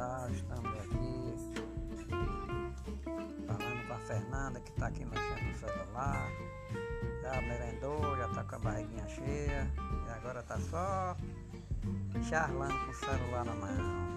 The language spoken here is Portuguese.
Tá Estamos aqui. Falando com a Fernanda que está aqui mexendo no celular, já merendou, já está com a barriguinha cheia. E agora está só charlando com o celular na mão.